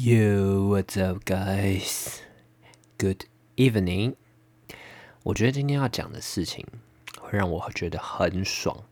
Yo, what's up, guys? Good evening. 我觉得今天要讲的事情会让我觉得很爽。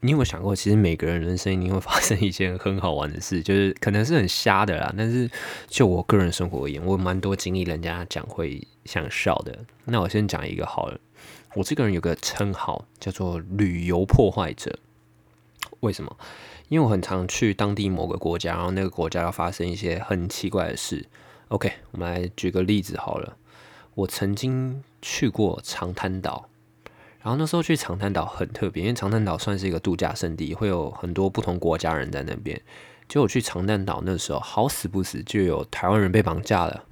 你有没有想过，其实每个人人生一定会发生一件很好玩的事，就是可能是很瞎的啦。但是就我个人生活而言，我蛮多经历，人家讲会想笑的。那我先讲一个好了。我这个人有个称号叫做旅游破坏者。为什么？因为我很常去当地某个国家，然后那个国家要发生一些很奇怪的事。OK，我们来举个例子好了。我曾经去过长滩岛，然后那时候去长滩岛很特别，因为长滩岛算是一个度假胜地，会有很多不同国家人在那边。结果去长滩岛那时候，好死不死就有台湾人被绑架了。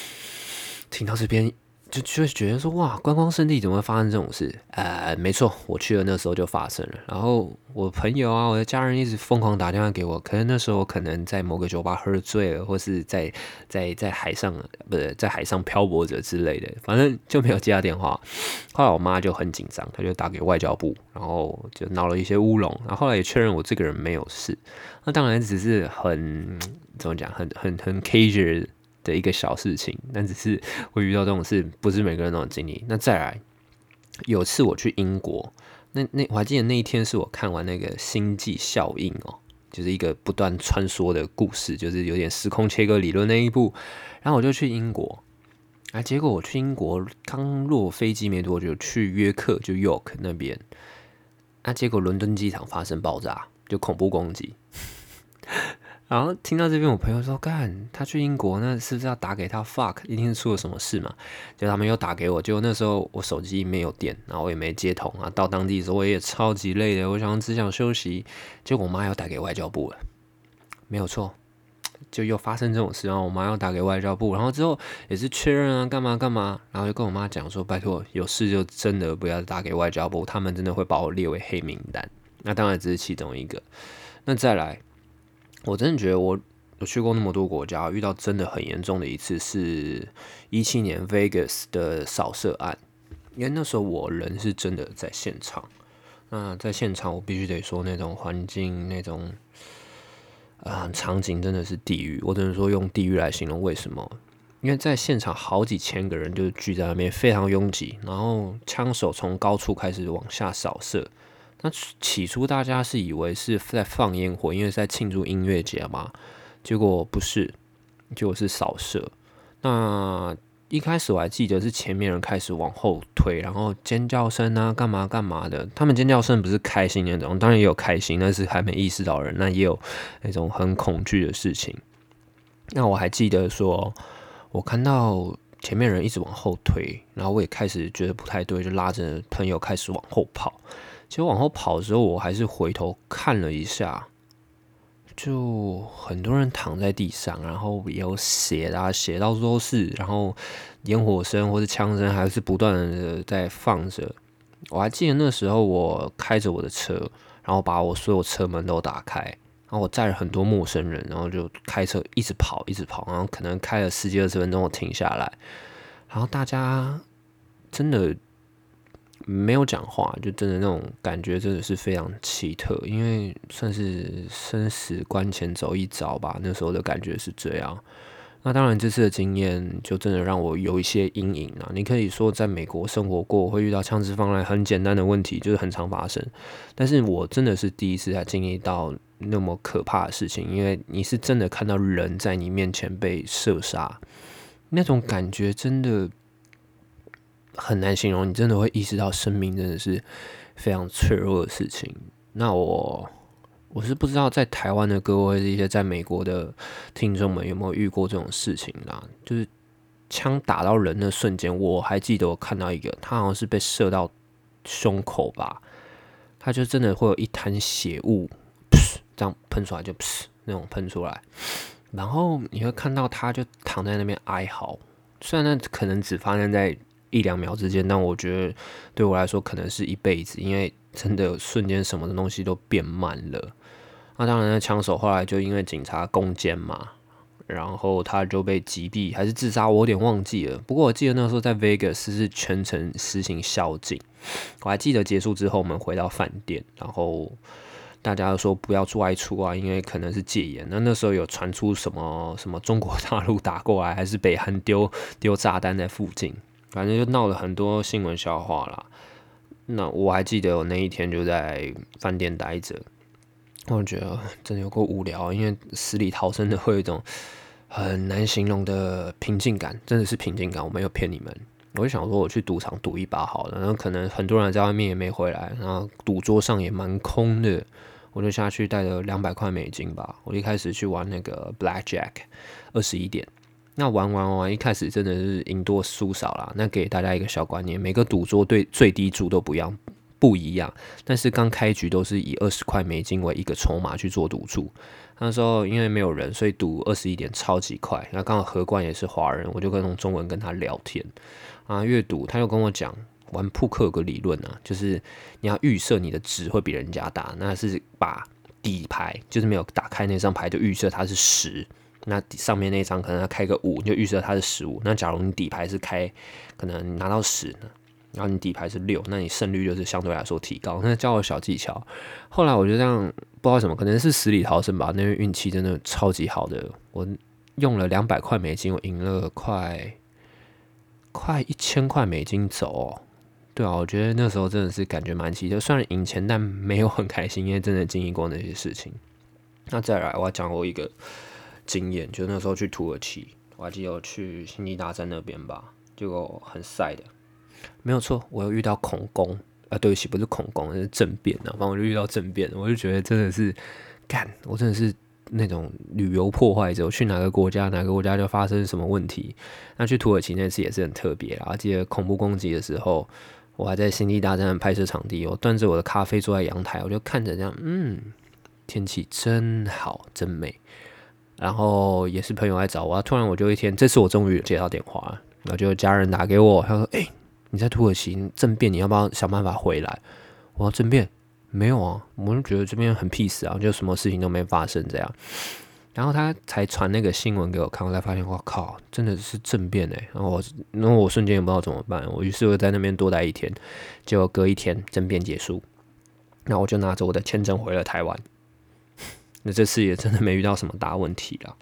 听到这边。就就觉得说哇，观光圣地怎么会发生这种事？呃，没错，我去了那时候就发生了。然后我朋友啊，我的家人一直疯狂打电话给我，可能那时候可能在某个酒吧喝醉了，或是在在在海上不是在海上漂泊着之类的，反正就没有接到电话。后来我妈就很紧张，她就打给外交部，然后就闹了一些乌龙。然后后来也确认我这个人没有事，那当然只是很怎么讲，很很很 casual。的一个小事情，但只是会遇到这种事，不是每个人都有经历。那再来，有次我去英国，那那我还记得那一天是我看完那个《星际效应》哦，就是一个不断穿梭的故事，就是有点时空切割理论那一部。然后我就去英国，啊，结果我去英国刚落飞机没多久，去约克就 York 那边，啊结果伦敦机场发生爆炸，就恐怖攻击。然后听到这边，我朋友说：“干，他去英国，那是不是要打给他？fuck，一定是出了什么事嘛？”就他们又打给我，结果那时候我手机没有电，然后我也没接通啊。到当地的时候，我也超级累的，我想只想休息。结果我妈要打给外交部了，没有错，就又发生这种事。然后我妈要打给外交部，然后之后也是确认啊，干嘛干嘛，然后就跟我妈讲说：“拜托，有事就真的不要打给外交部，他们真的会把我列为黑名单。”那当然只是其中一个。那再来。我真的觉得，我我去过那么多国家，遇到真的很严重的一次，是一七年 Vegas 的扫射案。因为那时候我人是真的在现场，那在现场我必须得说，那种环境、那种啊场景真的是地狱。我只能说用地狱来形容。为什么？因为在现场好几千个人就聚在那边，非常拥挤，然后枪手从高处开始往下扫射。那起初大家是以为是在放烟火，因为在庆祝音乐节嘛。结果不是，结果是扫射。那一开始我还记得是前面人开始往后推，然后尖叫声啊，干嘛干嘛的。他们尖叫声不是开心那种，当然也有开心，但是还没意识到人。那也有那种很恐惧的事情。那我还记得说，我看到前面人一直往后推，然后我也开始觉得不太对，就拉着朋友开始往后跑。其实往后跑的时候，我还是回头看了一下，就很多人躺在地上，然后有血啊，血到处都是，然后烟火声或者枪声还是不断的在放着。我还记得那时候，我开着我的车，然后把我所有车门都打开，然后我载了很多陌生人，然后就开车一直跑，一直跑，然后可能开了十几二十分钟，我停下来，然后大家真的。没有讲话，就真的那种感觉，真的是非常奇特，因为算是生死关前走一遭吧。那时候的感觉是这样。那当然，这次的经验就真的让我有一些阴影啊。你可以说，在美国生活过，会遇到枪支放来很简单的问题，就是很常发生。但是我真的是第一次才经历到那么可怕的事情，因为你是真的看到人在你面前被射杀，那种感觉真的。很难形容，你真的会意识到生命真的是非常脆弱的事情。那我我是不知道在台湾的各位一些在美国的听众们有没有遇过这种事情啦？就是枪打到人的瞬间，我还记得我看到一个，他好像是被射到胸口吧，他就真的会有一滩血雾，这样喷出来就噗那种喷出来，然后你会看到他就躺在那边哀嚎，虽然那可能只发生在。一两秒之间，但我觉得对我来说可能是一辈子，因为真的瞬间什么的东西都变慢了。那当然，那枪手后来就因为警察攻坚嘛，然后他就被击毙还是自杀，我有点忘记了。不过我记得那时候在 Vegas 是全程实行宵禁。我还记得结束之后，我们回到饭店，然后大家都说不要外出啊，因为可能是戒严。那那时候有传出什么什么中国大陆打过来，还是北韩丢丢炸弹在附近，反正就闹了很多新闻笑话啦。那我还记得我那一天就在饭店待着，我觉得真的有够无聊，因为死里逃生的会有一种很难形容的平静感，真的是平静感，我没有骗你们。我就想说，我去赌场赌一把好了，然后可能很多人在外面也没回来，然后赌桌上也蛮空的，我就下去带了两百块美金吧。我一开始去玩那个 Black Jack，二十一点。那玩玩玩，一开始真的是赢多输少啦。那给大家一个小观念，每个赌桌对最低注都不一样，不一样。但是刚开局都是以二十块美金为一个筹码去做赌注。那时候因为没有人，所以赌二十一点超级快。那刚好何冠也是华人，我就跟用中文跟他聊天。啊，阅读他又跟我讲，玩扑克有个理论啊，就是你要预设你的值会比人家大，那是把底牌就是没有打开那张牌就预设它是十，那上面那张可能要开个五，就预设它是十五。那假如你底牌是开，可能拿到十呢，然后你底牌是六，那你胜率就是相对来说提高。那教我小技巧，后来我就这样不知道什么，可能是死里逃生吧，那运气真的超级好的，我用了两百块美金，我赢了快。快一千块美金走，哦。对啊，我觉得那时候真的是感觉蛮奇特，虽然赢钱，但没有很开心，因为真的经历过那些事情。那再来，我要讲我一个经验，就那时候去土耳其，我还记得去星际大战那边吧，结果很晒的，没有错，我有遇到恐攻啊，对不起，不是恐攻，是政变啊，反正我就遇到政变，我就觉得真的是干，我真的是。那种旅游破坏者，我去哪个国家，哪个国家就发生什么问题。那去土耳其那次也是很特别啦！记得恐怖攻击的时候，我还在《星际大战》拍摄场地，我端着我的咖啡坐在阳台，我就看着这样，嗯，天气真好，真美。然后也是朋友来找我，突然我就一天，这次我终于接到电话，然后就家人打给我，他说：“哎，你在土耳其政变，你要不要想办法回来？”我要政变。没有啊，我就觉得这边很 peace 啊，就什么事情都没发生这样。然后他才传那个新闻给我看，我才发现，我靠，真的是政变哎！然后我，然后我瞬间也不知道怎么办，我于是我在那边多待一天，结果隔一天政变结束，那我就拿着我的签证回了台湾。那这次也真的没遇到什么大问题了。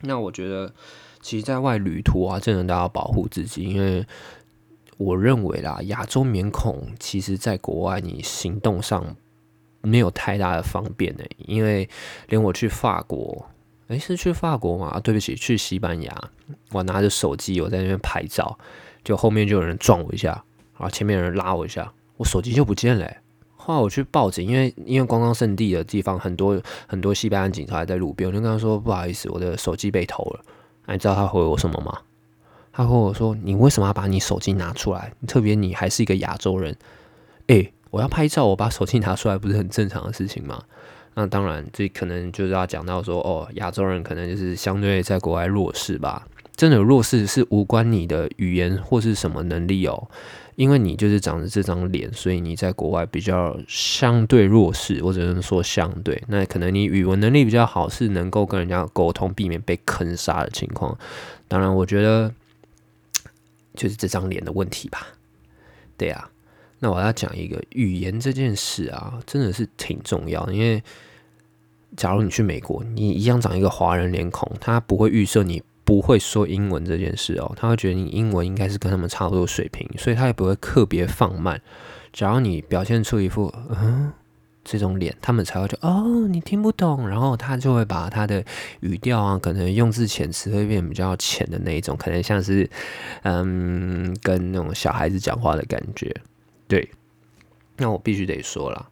那我觉得，其实在外旅途啊，真的都要保护自己，因为。我认为啦，亚洲面孔其实在国外你行动上没有太大的方便呢，因为连我去法国，诶，是去法国吗？对不起，去西班牙，我拿着手机我在那边拍照，就后面就有人撞我一下，然后前面有人拉我一下，我手机就不见了。后来我去报警，因为因为观光圣地的地方很多很多西班牙警察还在路边，我就跟他说不好意思，我的手机被偷了。你知道他回我什么吗？他和我说：“你为什么要把你手机拿出来？特别你还是一个亚洲人，诶，我要拍照，我把手机拿出来不是很正常的事情吗？那当然，这可能就是要讲到说，哦，亚洲人可能就是相对在国外弱势吧。真的弱势是无关你的语言或是什么能力哦，因为你就是长着这张脸，所以你在国外比较相对弱势，或者能说相对。那可能你语文能力比较好，是能够跟人家沟通，避免被坑杀的情况。当然，我觉得。”就是这张脸的问题吧，对啊。那我要讲一个语言这件事啊，真的是挺重要。因为假如你去美国，你一样长一个华人脸孔，他不会预设你不会说英文这件事哦，他会觉得你英文应该是跟他们差不多水平，所以他也不会特别放慢。只要你表现出一副嗯。这种脸，他们才会觉哦，你听不懂，然后他就会把他的语调啊，可能用字遣词会变比较浅的那一种，可能像是嗯，跟那种小孩子讲话的感觉。对，那我必须得说了，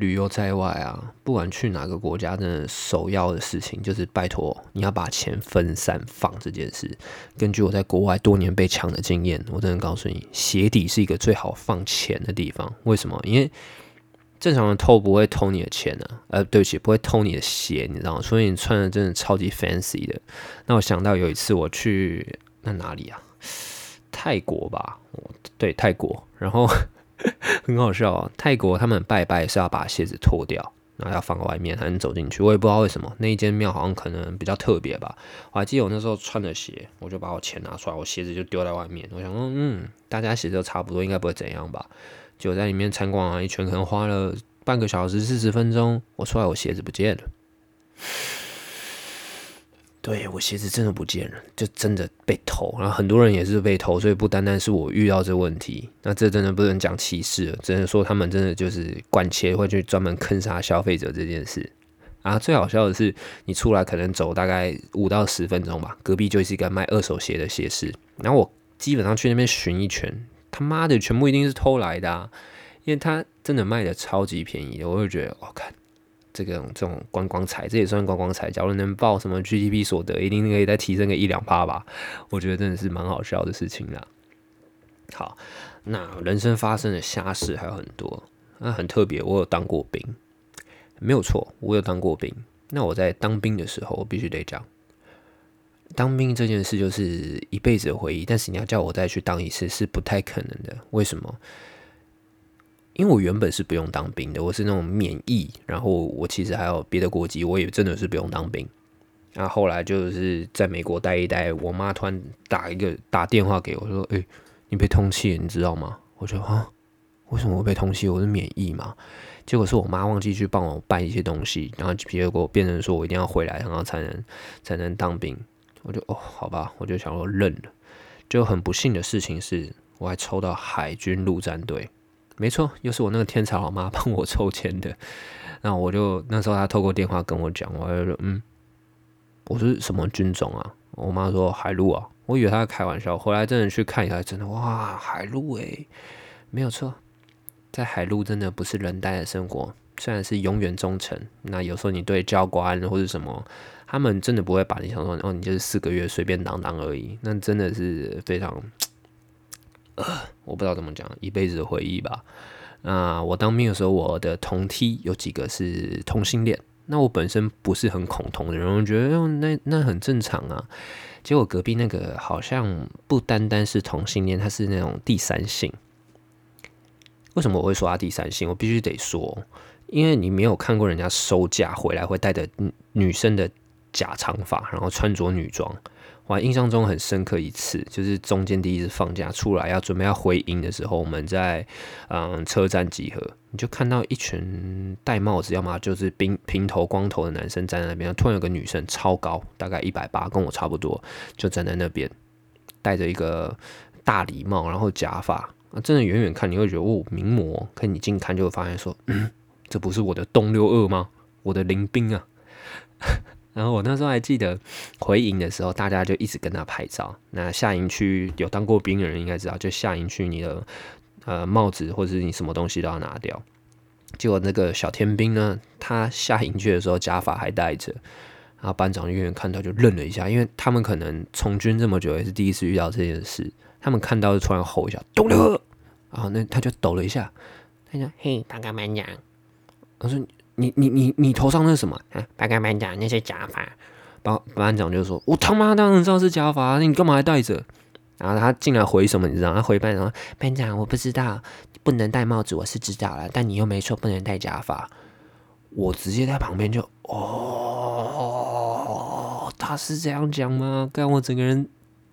旅游在外啊，不管去哪个国家，真的首要的事情就是拜托你要把钱分散放这件事。根据我在国外多年被抢的经验，我真的告诉你，鞋底是一个最好放钱的地方。为什么？因为正常的偷不会偷你的钱呢，呃，对不起，不会偷你的鞋，你知道吗？所以你穿的真的超级 fancy 的。那我想到有一次我去那哪里啊？泰国吧，对，泰国。然后很好笑啊，泰国他们拜拜是要把鞋子脱掉，然后要放在外面才能走进去。我也不知道为什么，那一间庙好像可能比较特别吧。我还记得我那时候穿的鞋，我就把我钱拿出来，我鞋子就丢在外面。我想说，嗯，大家鞋子都差不多，应该不会怎样吧。就在里面参观完一圈，可能花了半个小时四十分钟，我出来我鞋子不见了。对我鞋子真的不见了，就真的被偷。然后很多人也是被偷，所以不单单是我遇到这问题，那这真的不能讲歧视，只能说他们真的就是惯切会去专门坑杀消费者这件事。啊，最好笑的是，你出来可能走大概五到十分钟吧，隔壁就是一个卖二手鞋的鞋市，然后我基本上去那边巡一圈，他妈的全部一定是偷来的，啊，因为他真的卖的超级便宜，我就觉得，我看。这个这种观光财，这也算观光财。假如能报什么 GDP 所得，一定可以再提升个一两趴吧。我觉得真的是蛮好笑的事情啦。好，那人生发生的瞎事还有很多，那很特别。我有当过兵，没有错，我有当过兵。那我在当兵的时候，我必须得讲，当兵这件事就是一辈子的回忆。但是你要叫我再去当一次，是不太可能的。为什么？因为我原本是不用当兵的，我是那种免疫，然后我其实还有别的国籍，我也真的是不用当兵。然后后来就是在美国待一待，我妈突然打一个打电话给我说：“哎，你被通缉，你知道吗？”我就啊，为什么我被通缉？我是免疫嘛？结果是我妈忘记去帮我办一些东西，然后结果变成说我一定要回来，然后才能才能当兵。我就哦，好吧，我就想说认了。就很不幸的事情是，我还抽到海军陆战队。没错，又是我那个天才老妈帮我抽签的。那我就那时候她透过电话跟我讲，我就说嗯，我是什么军种啊？我妈说海陆啊。我以为她在开玩笑，后来真的去看一下，真的哇，海陆诶，没有错，在海陆真的不是人待的生活，虽然是永远忠诚。那有时候你对教官或者什么，他们真的不会把你想说哦，你就是四个月随便当当而已。那真的是非常。我不知道怎么讲，一辈子的回忆吧。那我当兵的时候，我的同梯有几个是同性恋。那我本身不是很恐同的人，我觉得那那很正常啊。结果隔壁那个好像不单单是同性恋，他是那种第三性。为什么我会说他第三性？我必须得说，因为你没有看过人家收假回来会带着女生的假长发，然后穿着女装。我印象中很深刻一次，就是中间第一次放假出来要准备要回营的时候，我们在嗯车站集合，你就看到一群戴帽子，要么就是平平头光头的男生站在那边，突然有个女生超高，大概一百八，跟我差不多，就站在那边，戴着一个大礼帽，然后假发，啊，真的远远看你会觉得哦名模，可你近看就会发现说，嗯，这不是我的东六二吗？我的林兵啊。然后我那时候还记得回营的时候，大家就一直跟他拍照。那下营区有当过兵的人应该知道，就下营区你的呃帽子或者是你什么东西都要拿掉。结果那个小天兵呢，他下营区的时候假发还戴着，然后班长远远看到就愣了一下，因为他们可能从军这么久也是第一次遇到这件事，他们看到就突然吼一下“咚了”，然后那他就抖了一下，他说：“嘿，大哥班长。”我说。你你你你头上那是什么？啊，班干班长那些假发，班班长就说：“我他妈当然知道是假发，那你干嘛还戴着？”然后他进来回什么？你知道？他回班长：“班长，我不知道，不能戴帽子，我是知道了，但你又没说不能戴假发。”我直接在旁边就哦，他是这样讲吗？干我整个人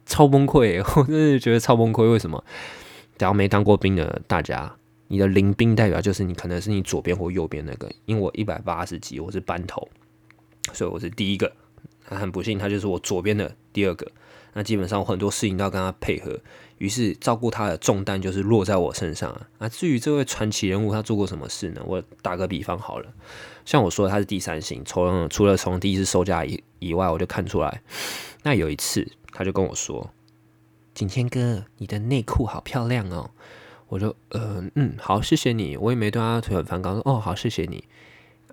超崩溃，我真的觉得超崩溃。为什么？只要没当过兵的大家。你的临兵代表就是你可能是你左边或右边那个，因为我一百八十级，我是班头，所以我是第一个。很不幸，他就是我左边的第二个。那基本上我很多事情都要跟他配合，于是照顾他的重担就是落在我身上啊。那至于这位传奇人物他做过什么事呢？我打个比方好了，像我说他是第三型，从除了从第一次收假以以外，我就看出来。那有一次他就跟我说：“景天哥，你的内裤好漂亮哦。”我就呃嗯好谢谢你，我也没对他腿很反感，说哦好谢谢你，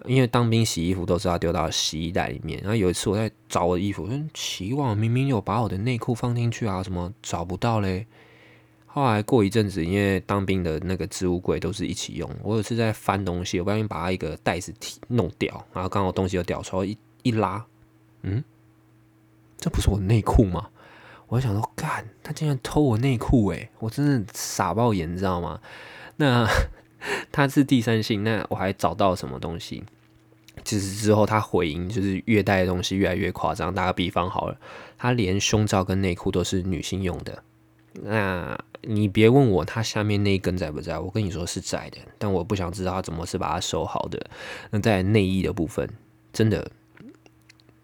因为当兵洗衣服都是要丢到洗衣袋里面，然后有一次我在找我的衣服，说奇怪明明有把我的内裤放进去啊，怎么找不到嘞？后来过一阵子，因为当兵的那个置物柜都是一起用，我有次在翻东西，我不小心把它一个袋子弄掉，然后刚好东西又掉出来，一一拉，嗯，这不是我内裤吗？我想说，干，他竟然偷我内裤诶，我真的傻爆眼，你知道吗？那 他是第三性，那我还找到什么东西？其实之后他回应就是越带的东西越来越夸张。打个比方好了，他连胸罩跟内裤都是女性用的。那你别问我它下面那一根在不在，我跟你说是在的，但我不想知道他怎么是把它收好的。那在内衣的部分，真的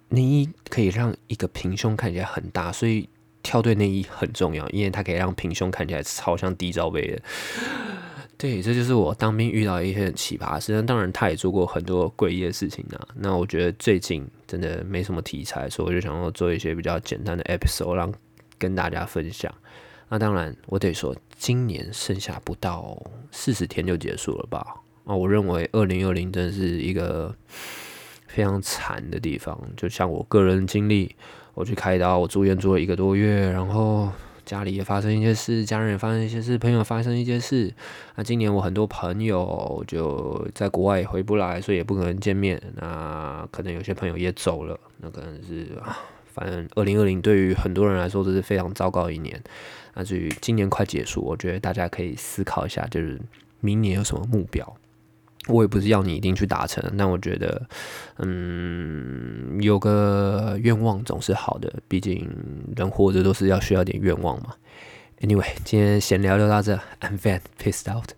内衣可以让一个平胸看起来很大，所以跳对内衣很重要，因为它可以让平胸看起来超像低罩杯的。对，这就是我当兵遇到一些很奇葩的事。当然，他也做过很多诡异的事情啊。那我觉得最近真的没什么题材，所以我就想要做一些比较简单的 episode，让跟大家分享。那当然，我得说，今年剩下不到四十天就结束了吧？啊，我认为二零二零真的是一个非常惨的地方。就像我个人经历，我去开刀，我住院住了一个多月，然后。家里也发生一些事，家人也发生一些事，朋友发生一些事。那今年我很多朋友就在国外也回不来，所以也不可能见面。那可能有些朋友也走了，那可能是啊反正二零二零对于很多人来说都是非常糟糕一年。那至于今年快结束，我觉得大家可以思考一下，就是明年有什么目标。我也不是要你一定去达成，但我觉得，嗯，有个愿望总是好的，毕竟人活着都是要需要点愿望嘛。Anyway，今天闲聊就到这，I'm fan pissed out。